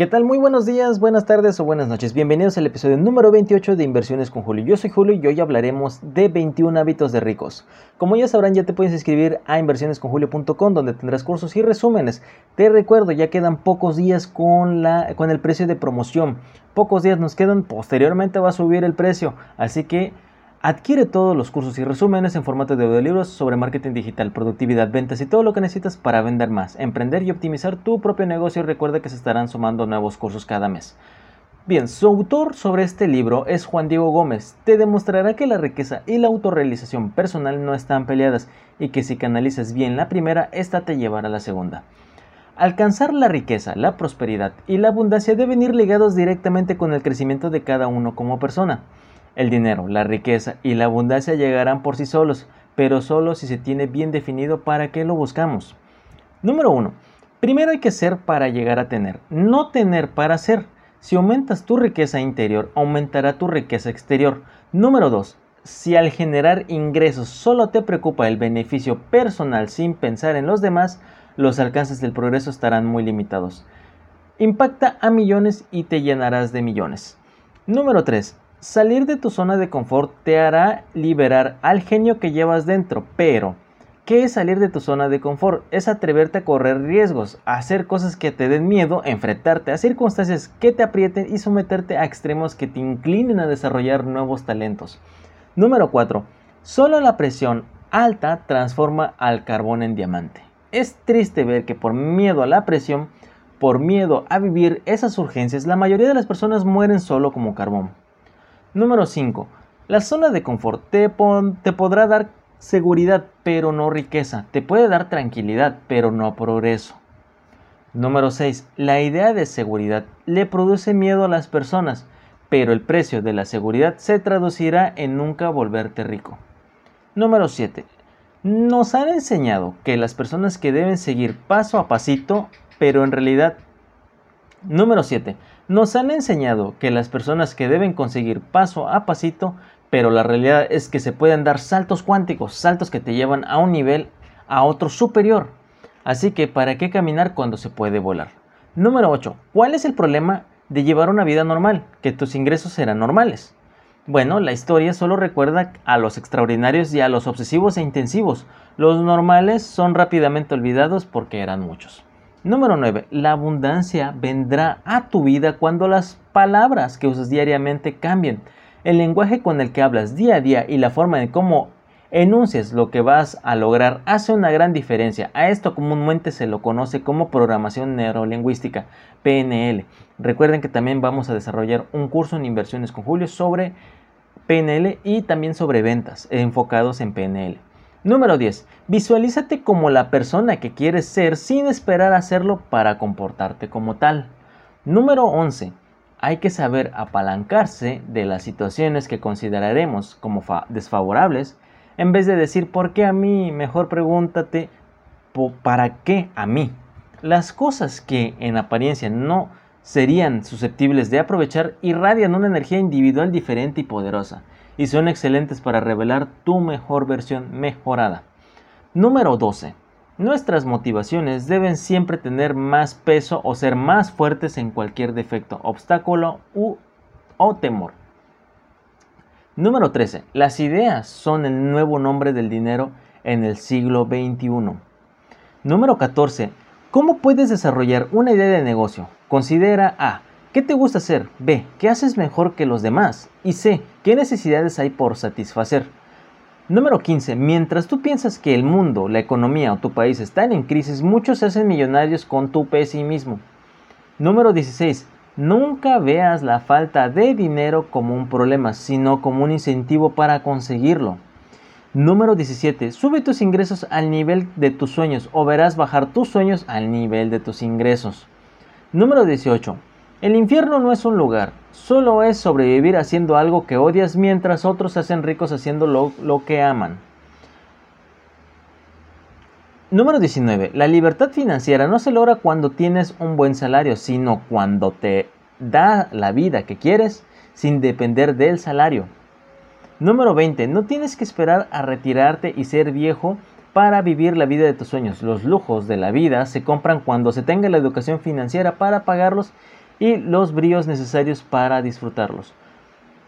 ¿Qué tal? Muy buenos días, buenas tardes o buenas noches. Bienvenidos al episodio número 28 de Inversiones con Julio. Yo soy Julio y hoy hablaremos de 21 hábitos de ricos. Como ya sabrán, ya te puedes inscribir a inversionesconjulio.com donde tendrás cursos y resúmenes. Te recuerdo, ya quedan pocos días con, la, con el precio de promoción. Pocos días nos quedan, posteriormente va a subir el precio. Así que Adquiere todos los cursos y resúmenes en formato de audiolibros sobre marketing digital, productividad, ventas y todo lo que necesitas para vender más, emprender y optimizar tu propio negocio. Y recuerda que se estarán sumando nuevos cursos cada mes. Bien, su autor sobre este libro es Juan Diego Gómez. Te demostrará que la riqueza y la autorrealización personal no están peleadas y que si canalizas bien la primera, esta te llevará a la segunda. Alcanzar la riqueza, la prosperidad y la abundancia deben ir ligados directamente con el crecimiento de cada uno como persona. El dinero, la riqueza y la abundancia llegarán por sí solos, pero solo si se tiene bien definido para qué lo buscamos. Número 1. Primero hay que ser para llegar a tener, no tener para ser. Si aumentas tu riqueza interior, aumentará tu riqueza exterior. Número 2. Si al generar ingresos solo te preocupa el beneficio personal sin pensar en los demás, los alcances del progreso estarán muy limitados. Impacta a millones y te llenarás de millones. Número 3. Salir de tu zona de confort te hará liberar al genio que llevas dentro, pero ¿qué es salir de tu zona de confort? Es atreverte a correr riesgos, a hacer cosas que te den miedo, enfrentarte a circunstancias que te aprieten y someterte a extremos que te inclinen a desarrollar nuevos talentos. Número 4. Solo la presión alta transforma al carbón en diamante. Es triste ver que por miedo a la presión, por miedo a vivir esas urgencias, la mayoría de las personas mueren solo como carbón. Número 5. La zona de confort te, podrá dar seguridad, pero no riqueza. Te puede dar tranquilidad, pero no progreso. Número 6. La idea de seguridad le produce miedo a las personas, pero el precio de la seguridad se traducirá en nunca volverte rico. Número 7. Nos han enseñado que las personas que deben seguir paso a pasito, pero en realidad... Número 7. Nos han enseñado que las personas que deben conseguir paso a pasito, pero la realidad es que se pueden dar saltos cuánticos, saltos que te llevan a un nivel a otro superior. Así que, ¿para qué caminar cuando se puede volar? Número 8. ¿Cuál es el problema de llevar una vida normal? Que tus ingresos serán normales. Bueno, la historia solo recuerda a los extraordinarios y a los obsesivos e intensivos. Los normales son rápidamente olvidados porque eran muchos. Número 9. La abundancia vendrá a tu vida cuando las palabras que usas diariamente cambien. El lenguaje con el que hablas día a día y la forma en cómo enuncias lo que vas a lograr hace una gran diferencia. A esto comúnmente se lo conoce como programación neurolingüística, PNL. Recuerden que también vamos a desarrollar un curso en inversiones con Julio sobre PNL y también sobre ventas enfocados en PNL. Número 10. Visualízate como la persona que quieres ser sin esperar hacerlo para comportarte como tal. Número 11. Hay que saber apalancarse de las situaciones que consideraremos como desfavorables. En vez de decir ¿por qué a mí? Mejor pregúntate ¿para qué a mí? Las cosas que en apariencia no serían susceptibles de aprovechar irradian una energía individual diferente y poderosa y son excelentes para revelar tu mejor versión mejorada. Número 12. Nuestras motivaciones deben siempre tener más peso o ser más fuertes en cualquier defecto, obstáculo u, o temor. Número 13. Las ideas son el nuevo nombre del dinero en el siglo XXI. Número 14. ¿Cómo puedes desarrollar una idea de negocio? Considera A. ¿Qué te gusta hacer? B. ¿Qué haces mejor que los demás? Y C. ¿Qué necesidades hay por satisfacer? Número 15. Mientras tú piensas que el mundo, la economía o tu país están en crisis, muchos se hacen millonarios con tu pesimismo. Número 16. Nunca veas la falta de dinero como un problema, sino como un incentivo para conseguirlo. Número 17. Sube tus ingresos al nivel de tus sueños o verás bajar tus sueños al nivel de tus ingresos. Número 18. El infierno no es un lugar, solo es sobrevivir haciendo algo que odias mientras otros se hacen ricos haciendo lo, que aman. Número 19. La libertad financiera no se logra cuando tienes un buen salario, sino cuando te da la vida que quieres sin depender del salario. Número 20. No tienes que esperar a retirarte y ser viejo para vivir la vida de tus sueños. Los lujos de la vida se compran cuando se tenga la educación financiera para pagarlos y los bríos necesarios para disfrutarlos.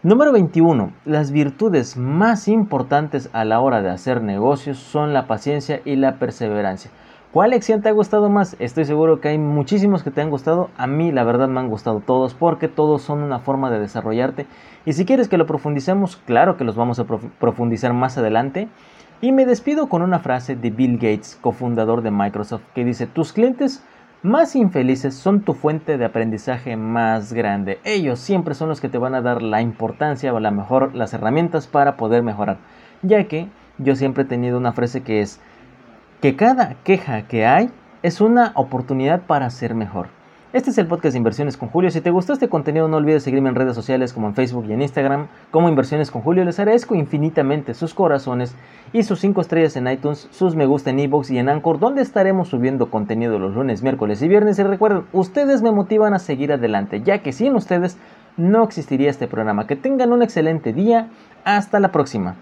Número 21. Las virtudes más importantes a la hora de hacer negocios son la paciencia y la perseverancia. ¿Cuál lección te ha gustado más? Estoy seguro que hay muchísimos que te han gustado. A mí la verdad me han gustado todos porque todos son una forma de desarrollarte. Y si quieres que lo profundicemos, claro que los vamos a profundizar más adelante. Y me despido con una frase de Bill Gates, cofundador de Microsoft, que dice, tus clientes más infelices son tu fuente de aprendizaje más grande. Ellos siempre son los que te van a dar la importancia o la mejor las herramientas para poder mejorar. Ya que yo siempre he tenido una frase que es que cada queja que hay es una oportunidad para ser mejor. Este es el podcast de Inversiones con Julio. Si te gustó este contenido, no olvides seguirme en redes sociales como en Facebook y en Instagram como Inversiones con Julio. Les agradezco infinitamente sus corazones y sus 5 estrellas en iTunes, sus me gusta en iBox y en Anchor, donde estaremos subiendo contenido los lunes, miércoles y viernes. Y recuerden, ustedes me motivan a seguir adelante, ya que sin ustedes no existiría este programa. Que tengan un excelente día. Hasta la próxima.